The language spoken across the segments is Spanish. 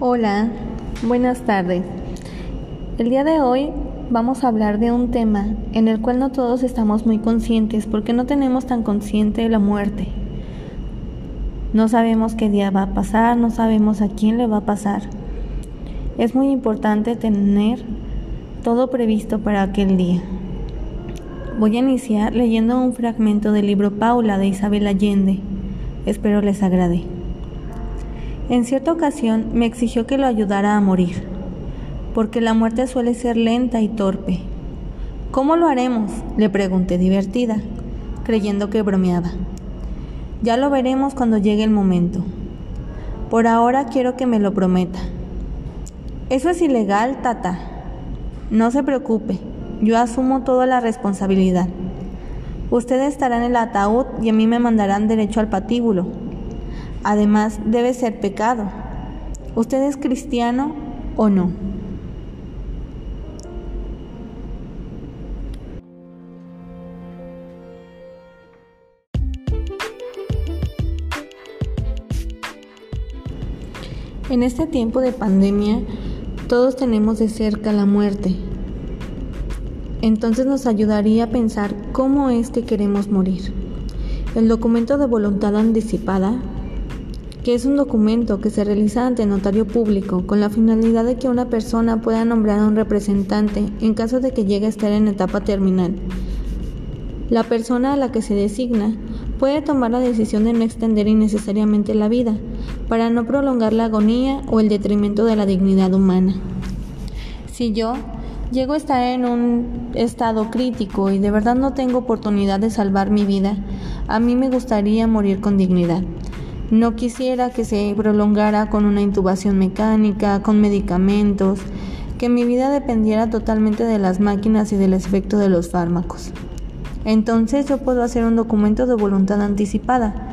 Hola, buenas tardes. El día de hoy vamos a hablar de un tema en el cual no todos estamos muy conscientes porque no tenemos tan consciente la muerte. No sabemos qué día va a pasar, no sabemos a quién le va a pasar. Es muy importante tener todo previsto para aquel día. Voy a iniciar leyendo un fragmento del libro Paula de Isabel Allende. Espero les agrade. En cierta ocasión me exigió que lo ayudara a morir, porque la muerte suele ser lenta y torpe. ¿Cómo lo haremos? le pregunté divertida, creyendo que bromeaba. Ya lo veremos cuando llegue el momento. Por ahora quiero que me lo prometa. Eso es ilegal, tata. No se preocupe, yo asumo toda la responsabilidad. Usted estará en el ataúd y a mí me mandarán derecho al patíbulo, Además, debe ser pecado. ¿Usted es cristiano o no? En este tiempo de pandemia, todos tenemos de cerca la muerte. Entonces nos ayudaría a pensar cómo es que queremos morir. El documento de voluntad anticipada que es un documento que se realiza ante notario público con la finalidad de que una persona pueda nombrar a un representante en caso de que llegue a estar en etapa terminal. La persona a la que se designa puede tomar la decisión de no extender innecesariamente la vida, para no prolongar la agonía o el detrimento de la dignidad humana. Si yo llego a estar en un estado crítico y de verdad no tengo oportunidad de salvar mi vida, a mí me gustaría morir con dignidad. No quisiera que se prolongara con una intubación mecánica, con medicamentos, que mi vida dependiera totalmente de las máquinas y del efecto de los fármacos. Entonces yo puedo hacer un documento de voluntad anticipada,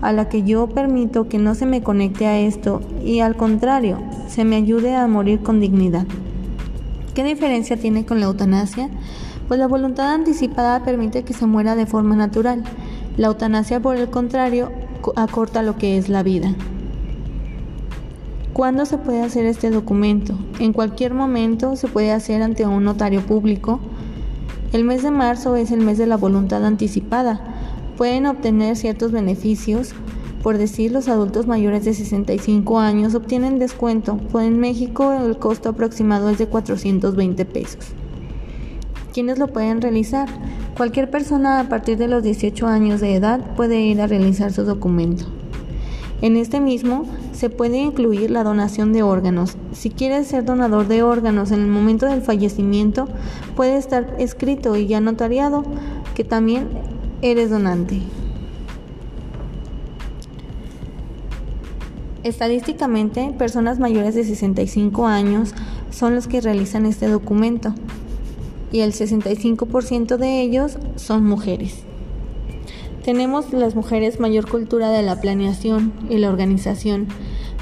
a la que yo permito que no se me conecte a esto y al contrario, se me ayude a morir con dignidad. ¿Qué diferencia tiene con la eutanasia? Pues la voluntad anticipada permite que se muera de forma natural. La eutanasia, por el contrario, acorta lo que es la vida. ¿Cuándo se puede hacer este documento? En cualquier momento se puede hacer ante un notario público. El mes de marzo es el mes de la voluntad anticipada. Pueden obtener ciertos beneficios. Por decir, los adultos mayores de 65 años obtienen descuento, pues en México el costo aproximado es de 420 pesos. ¿Quiénes lo pueden realizar? Cualquier persona a partir de los 18 años de edad puede ir a realizar su documento. En este mismo se puede incluir la donación de órganos. Si quieres ser donador de órganos en el momento del fallecimiento, puede estar escrito y ya notariado que también eres donante. Estadísticamente, personas mayores de 65 años son los que realizan este documento y el 65% de ellos son mujeres. Tenemos las mujeres mayor cultura de la planeación y la organización.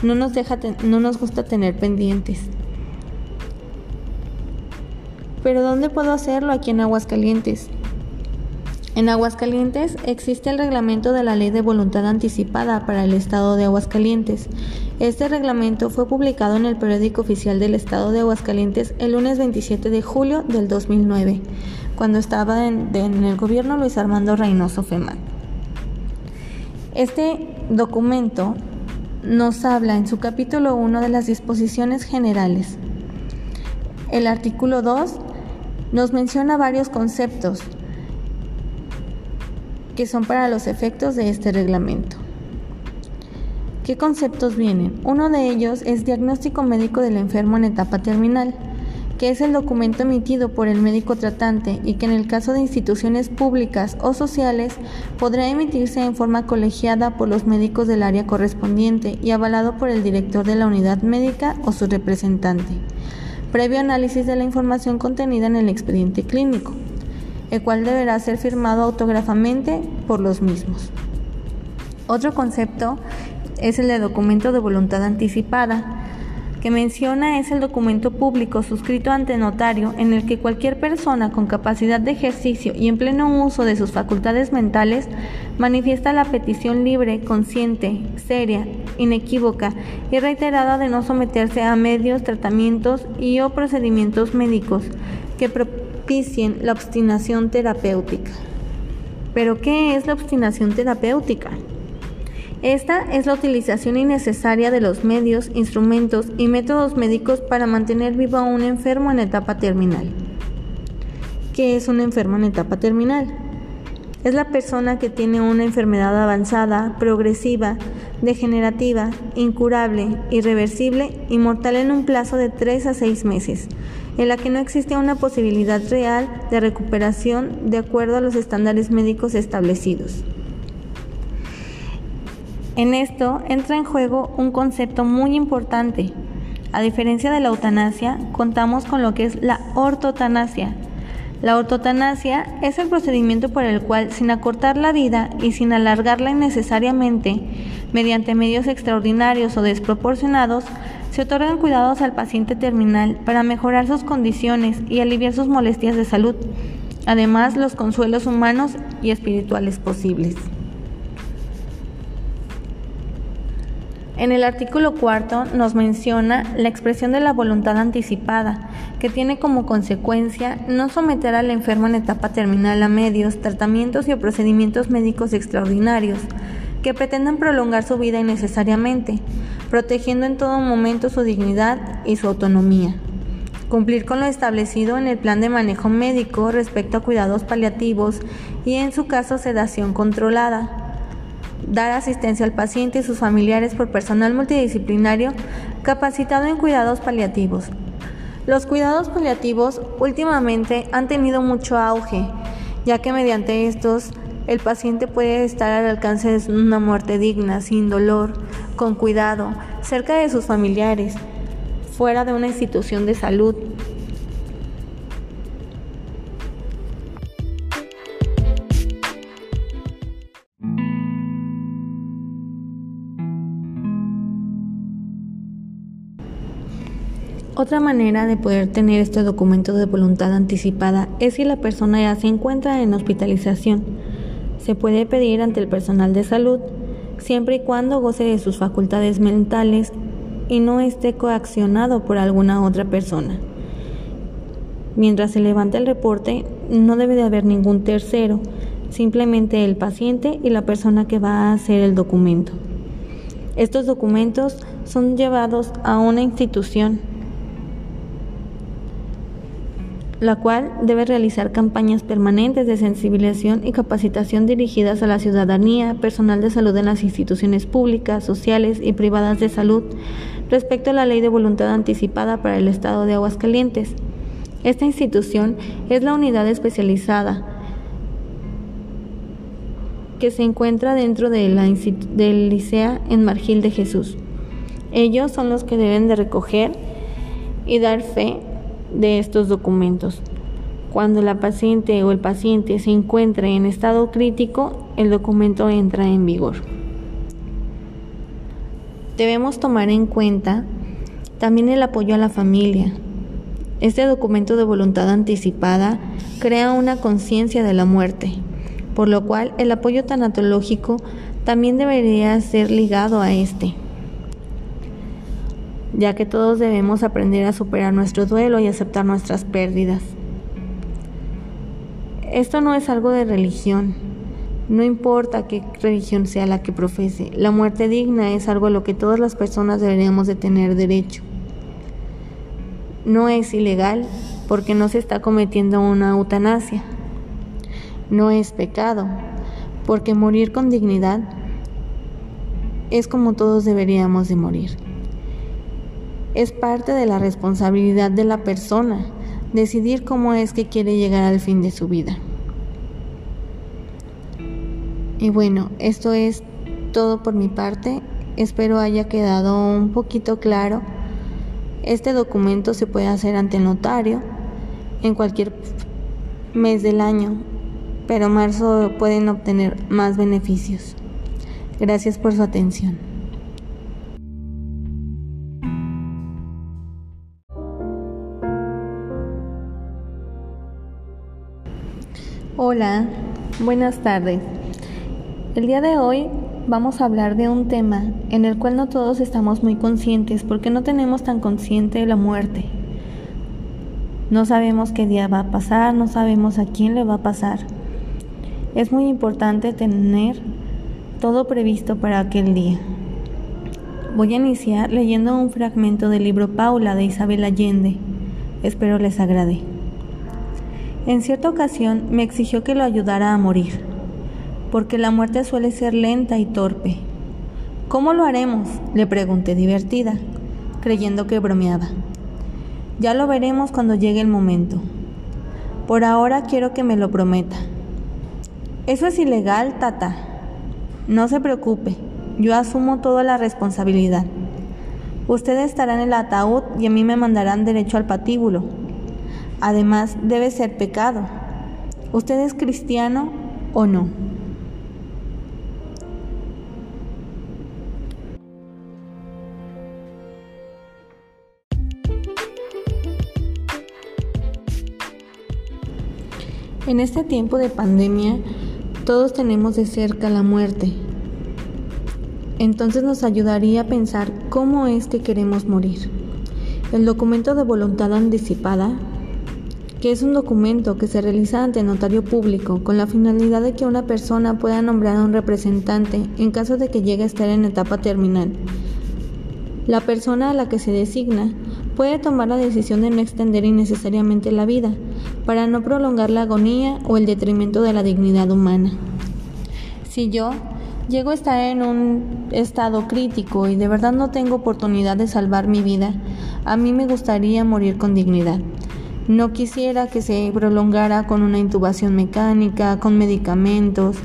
No nos, deja no nos gusta tener pendientes. Pero ¿dónde puedo hacerlo? Aquí en Aguascalientes. En Aguascalientes existe el reglamento de la Ley de Voluntad Anticipada para el Estado de Aguascalientes. Este reglamento fue publicado en el periódico oficial del Estado de Aguascalientes el lunes 27 de julio del 2009, cuando estaba en, el gobierno Luis Armando Reynoso Femán. Este documento nos habla en su capítulo 1 de las disposiciones generales. El artículo 2 nos menciona varios conceptos que son para los efectos de este reglamento. ¿Qué conceptos vienen? Uno de ellos es diagnóstico médico del enfermo en etapa terminal, que es el documento emitido por el médico tratante y que en el caso de instituciones públicas o sociales podrá emitirse en forma colegiada por los médicos del área correspondiente y avalado por el director de la unidad médica o su representante, previo análisis de la información contenida en el expediente clínico el cual deberá ser firmado autógrafamente por los mismos. Otro concepto es el de documento de voluntad anticipada. que menciona es el documento público suscrito ante notario en el que cualquier persona con capacidad de ejercicio y en pleno uso de sus facultades mentales manifiesta la petición libre, consciente, seria, inequívoca y reiterada de no someterse a medios, tratamientos y o procedimientos médicos que la obstinación terapéutica. ¿Pero qué es la obstinación terapéutica? Esta es la utilización innecesaria de los medios, instrumentos y métodos médicos para mantener vivo a un enfermo en etapa terminal. ¿Qué es un enfermo en etapa terminal? Es la persona que tiene una enfermedad avanzada, progresiva, degenerativa, incurable, irreversible y mortal en un plazo de 3 a 6 meses, en la que no existe una posibilidad real de recuperación de acuerdo a los estándares médicos establecidos. En esto entra en juego un concepto muy importante. A diferencia de la eutanasia, contamos con lo que es la ortotanasia. La ortotanasia es el procedimiento por el cual, sin acortar la vida y sin alargarla innecesariamente, mediante medios extraordinarios o desproporcionados, se otorgan cuidados al paciente terminal para mejorar sus condiciones y aliviar sus molestias de salud, además los consuelos humanos y espirituales posibles. En el artículo cuarto nos menciona la expresión de la voluntad anticipada, que tiene como consecuencia no someter al enfermo en etapa terminal a medios, tratamientos y procedimientos médicos extraordinarios que pretendan prolongar su vida innecesariamente, protegiendo en todo momento su dignidad y su autonomía. Cumplir con lo establecido en el plan de manejo médico respecto a cuidados paliativos y en su caso sedación controlada dar asistencia al paciente y sus familiares por personal multidisciplinario capacitado en cuidados paliativos. Los cuidados paliativos últimamente han tenido mucho auge, ya que mediante estos el paciente puede estar al alcance de una muerte digna, sin dolor, con cuidado, cerca de sus familiares, fuera de una institución de salud, Otra manera de poder tener este documento de voluntad anticipada es si la persona ya se encuentra en hospitalización. Se puede pedir ante el personal de salud siempre y cuando goce de sus facultades mentales y no esté coaccionado por alguna otra persona. Mientras se levanta el reporte, no debe de haber ningún tercero, simplemente el paciente y la persona que va a hacer el documento. Estos documentos son llevados a una institución la cual debe realizar campañas permanentes de sensibilización y capacitación dirigidas a la ciudadanía, personal de salud en las instituciones públicas, sociales y privadas de salud respecto a la ley de voluntad anticipada para el Estado de Aguascalientes. Esta institución es la unidad especializada que se encuentra dentro de la, del Licea en Margil de Jesús. Ellos son los que deben de recoger y dar fe de estos documentos. Cuando la paciente o el paciente se encuentre en estado crítico, el documento entra en vigor. Debemos tomar en cuenta también el apoyo a la familia. Este documento de voluntad anticipada crea una conciencia de la muerte, por lo cual el apoyo tanatológico también debería ser ligado a este ya que todos debemos aprender a superar nuestro duelo y aceptar nuestras pérdidas. Esto no es algo de religión, no importa qué religión sea la que profese, la muerte digna es algo a lo que todas las personas deberíamos de tener derecho. No es ilegal porque no se está cometiendo una eutanasia. No es pecado porque morir con dignidad es como todos deberíamos de morir. Es parte de la responsabilidad de la persona decidir cómo es que quiere llegar al fin de su vida. Y bueno, esto es todo por mi parte. Espero haya quedado un poquito claro. Este documento se puede hacer ante el notario en cualquier mes del año, pero marzo pueden obtener más beneficios. Gracias por su atención. Hola, buenas tardes. El día de hoy vamos a hablar de un tema en el cual no todos estamos muy conscientes porque no tenemos tan consciente la muerte. No sabemos qué día va a pasar, no sabemos a quién le va a pasar. Es muy importante tener todo previsto para aquel día. Voy a iniciar leyendo un fragmento del libro Paula de Isabel Allende. Espero les agrade. En cierta ocasión me exigió que lo ayudara a morir, porque la muerte suele ser lenta y torpe. ¿Cómo lo haremos? le pregunté divertida, creyendo que bromeaba. Ya lo veremos cuando llegue el momento. Por ahora quiero que me lo prometa. Eso es ilegal, tata. No se preocupe, yo asumo toda la responsabilidad. Usted estará en el ataúd y a mí me mandarán derecho al patíbulo, Además, debe ser pecado. ¿Usted es cristiano o no? En este tiempo de pandemia, todos tenemos de cerca la muerte. Entonces nos ayudaría a pensar cómo es que queremos morir. El documento de voluntad anticipada que es un documento que se realiza ante notario público con la finalidad de que una persona pueda nombrar a un representante en caso de que llegue a estar en etapa terminal. La persona a la que se designa puede tomar la decisión de no extender innecesariamente la vida para no prolongar la agonía o el detrimento de la dignidad humana. Si yo llego a estar en un estado crítico y de verdad no tengo oportunidad de salvar mi vida, a mí me gustaría morir con dignidad. No quisiera que se prolongara con una intubación mecánica, con medicamentos,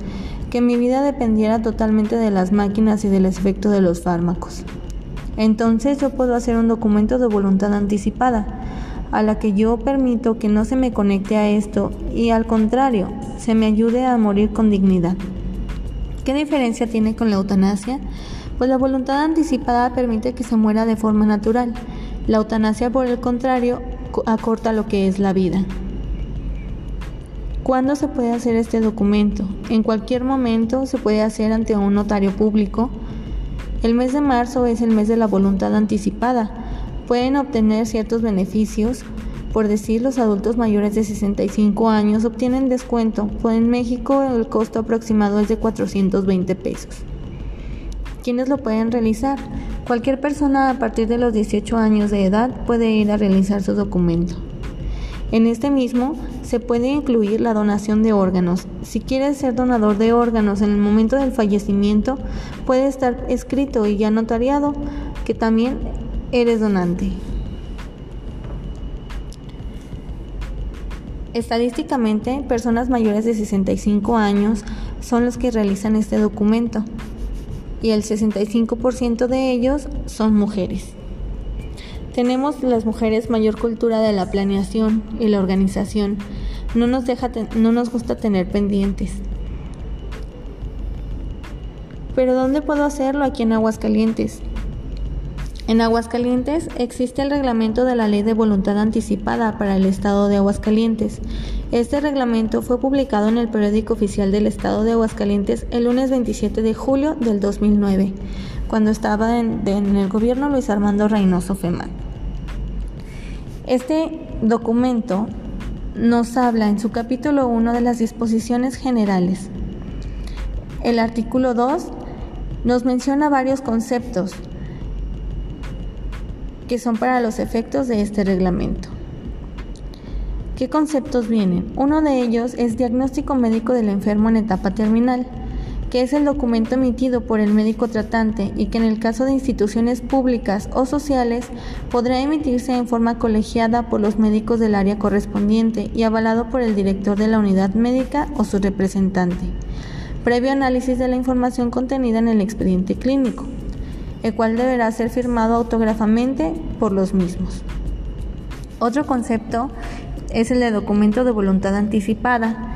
que mi vida dependiera totalmente de las máquinas y del efecto de los fármacos. Entonces yo puedo hacer un documento de voluntad anticipada, a la que yo permito que no se me conecte a esto y al contrario, se me ayude a morir con dignidad. ¿Qué diferencia tiene con la eutanasia? Pues la voluntad anticipada permite que se muera de forma natural. La eutanasia, por el contrario, acorta lo que es la vida. ¿Cuándo se puede hacer este documento? En cualquier momento se puede hacer ante un notario público. El mes de marzo es el mes de la voluntad anticipada. Pueden obtener ciertos beneficios. Por decir, los adultos mayores de 65 años obtienen descuento, pues en México el costo aproximado es de 420 pesos. ¿Quiénes lo pueden realizar? Cualquier persona a partir de los 18 años de edad puede ir a realizar su documento. En este mismo se puede incluir la donación de órganos. Si quieres ser donador de órganos en el momento del fallecimiento, puede estar escrito y ya notariado que también eres donante. Estadísticamente, personas mayores de 65 años son los que realizan este documento y el 65% de ellos son mujeres. Tenemos las mujeres mayor cultura de la planeación y la organización. No nos, deja no nos gusta tener pendientes. Pero ¿dónde puedo hacerlo? Aquí en Aguascalientes. En Aguascalientes existe el reglamento de la Ley de Voluntad Anticipada para el Estado de Aguascalientes. Este reglamento fue publicado en el periódico oficial del Estado de Aguascalientes el lunes 27 de julio del 2009, cuando estaba en, el gobierno Luis Armando Reynoso Femán. Este documento nos habla en su capítulo 1 de las disposiciones generales. El artículo 2 nos menciona varios conceptos que son para los efectos de este reglamento. ¿Qué conceptos vienen? Uno de ellos es diagnóstico médico del enfermo en etapa terminal, que es el documento emitido por el médico tratante y que en el caso de instituciones públicas o sociales podrá emitirse en forma colegiada por los médicos del área correspondiente y avalado por el director de la unidad médica o su representante, previo análisis de la información contenida en el expediente clínico el cual deberá ser firmado autógrafamente por los mismos. Otro concepto es el de documento de voluntad anticipada,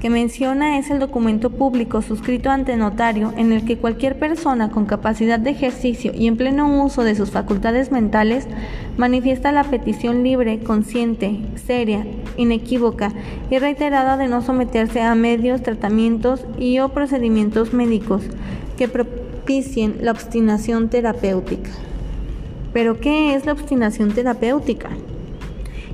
que menciona es el documento público suscrito ante notario en el que cualquier persona con capacidad de ejercicio y en pleno uso de sus facultades mentales manifiesta la petición libre, consciente, seria inequívoca y reiterada de no someterse a medios, tratamientos y o procedimientos médicos que la obstinación terapéutica. ¿Pero qué es la obstinación terapéutica?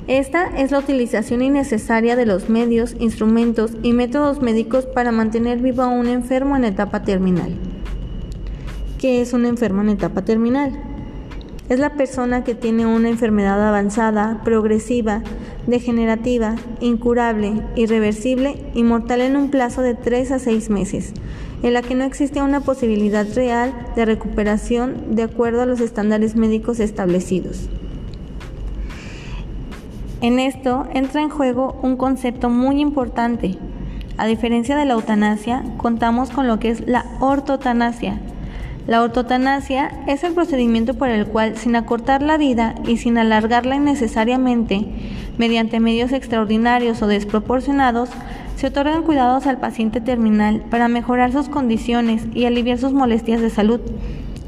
Esta es la utilización innecesaria de los medios, instrumentos y métodos médicos para mantener vivo a un enfermo en etapa terminal. ¿Qué es un enfermo en etapa terminal? Es la persona que tiene una enfermedad avanzada, progresiva, degenerativa, incurable, irreversible y mortal en un plazo de 3 a 6 meses, en la que no existe una posibilidad real de recuperación de acuerdo a los estándares médicos establecidos. En esto entra en juego un concepto muy importante. A diferencia de la eutanasia, contamos con lo que es la ortotanasia. La ortotanasia es el procedimiento por el cual, sin acortar la vida y sin alargarla innecesariamente, mediante medios extraordinarios o desproporcionados, se otorgan cuidados al paciente terminal para mejorar sus condiciones y aliviar sus molestias de salud,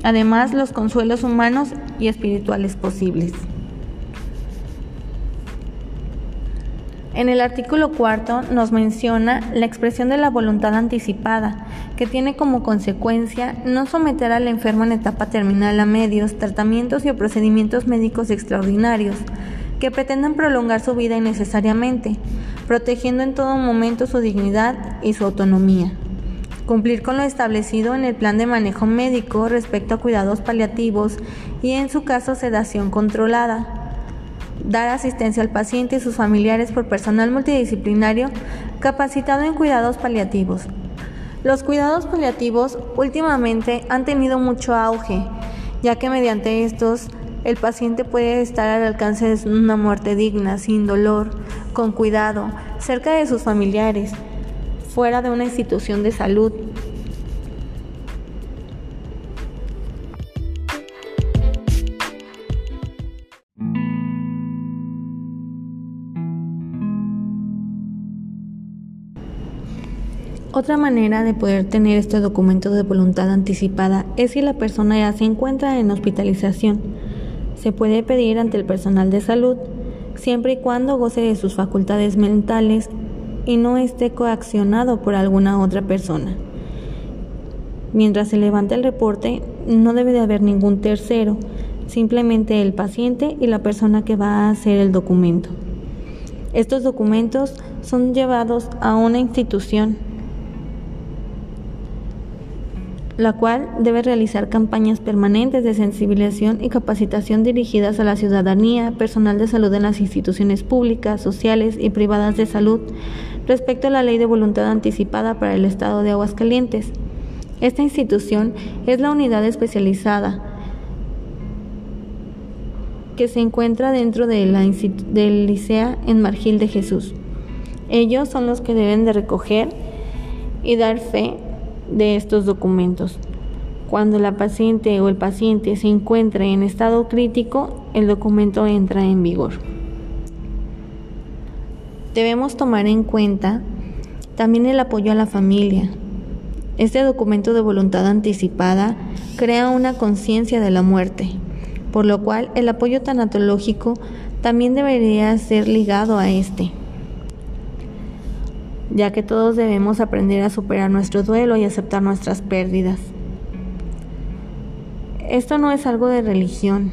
además los consuelos humanos y espirituales posibles. En el artículo cuarto nos menciona la expresión de la voluntad anticipada, que tiene como consecuencia no someter al enfermo en etapa terminal a medios, tratamientos y procedimientos médicos extraordinarios que pretendan prolongar su vida innecesariamente, protegiendo en todo momento su dignidad y su autonomía. Cumplir con lo establecido en el plan de manejo médico respecto a cuidados paliativos y en su caso sedación controlada dar asistencia al paciente y sus familiares por personal multidisciplinario capacitado en cuidados paliativos. Los cuidados paliativos últimamente han tenido mucho auge, ya que mediante estos el paciente puede estar al alcance de una muerte digna, sin dolor, con cuidado, cerca de sus familiares, fuera de una institución de salud, Otra manera de poder tener este documento de voluntad anticipada es si la persona ya se encuentra en hospitalización. Se puede pedir ante el personal de salud siempre y cuando goce de sus facultades mentales y no esté coaccionado por alguna otra persona. Mientras se levanta el reporte, no debe de haber ningún tercero, simplemente el paciente y la persona que va a hacer el documento. Estos documentos son llevados a una institución la cual debe realizar campañas permanentes de sensibilización y capacitación dirigidas a la ciudadanía, personal de salud en las instituciones públicas, sociales y privadas de salud respecto a la ley de voluntad anticipada para el Estado de Aguascalientes. Esta institución es la unidad especializada que se encuentra dentro de la, del Licea en Margil de Jesús. Ellos son los que deben de recoger y dar fe de estos documentos. Cuando la paciente o el paciente se encuentre en estado crítico, el documento entra en vigor. Debemos tomar en cuenta también el apoyo a la familia. Este documento de voluntad anticipada crea una conciencia de la muerte, por lo cual el apoyo tanatológico también debería ser ligado a este ya que todos debemos aprender a superar nuestro duelo y aceptar nuestras pérdidas. Esto no es algo de religión,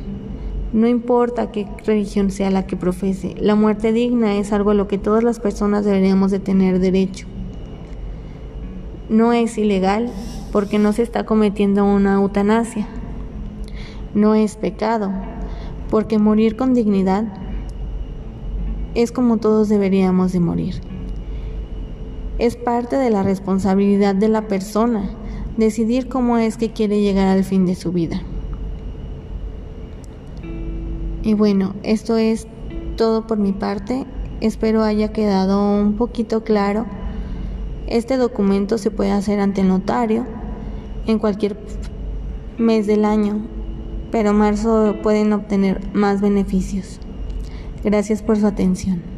no importa qué religión sea la que profese, la muerte digna es algo a lo que todas las personas deberíamos de tener derecho. No es ilegal porque no se está cometiendo una eutanasia. No es pecado porque morir con dignidad es como todos deberíamos de morir. Es parte de la responsabilidad de la persona decidir cómo es que quiere llegar al fin de su vida. Y bueno, esto es todo por mi parte. Espero haya quedado un poquito claro. Este documento se puede hacer ante el notario en cualquier mes del año, pero marzo pueden obtener más beneficios. Gracias por su atención.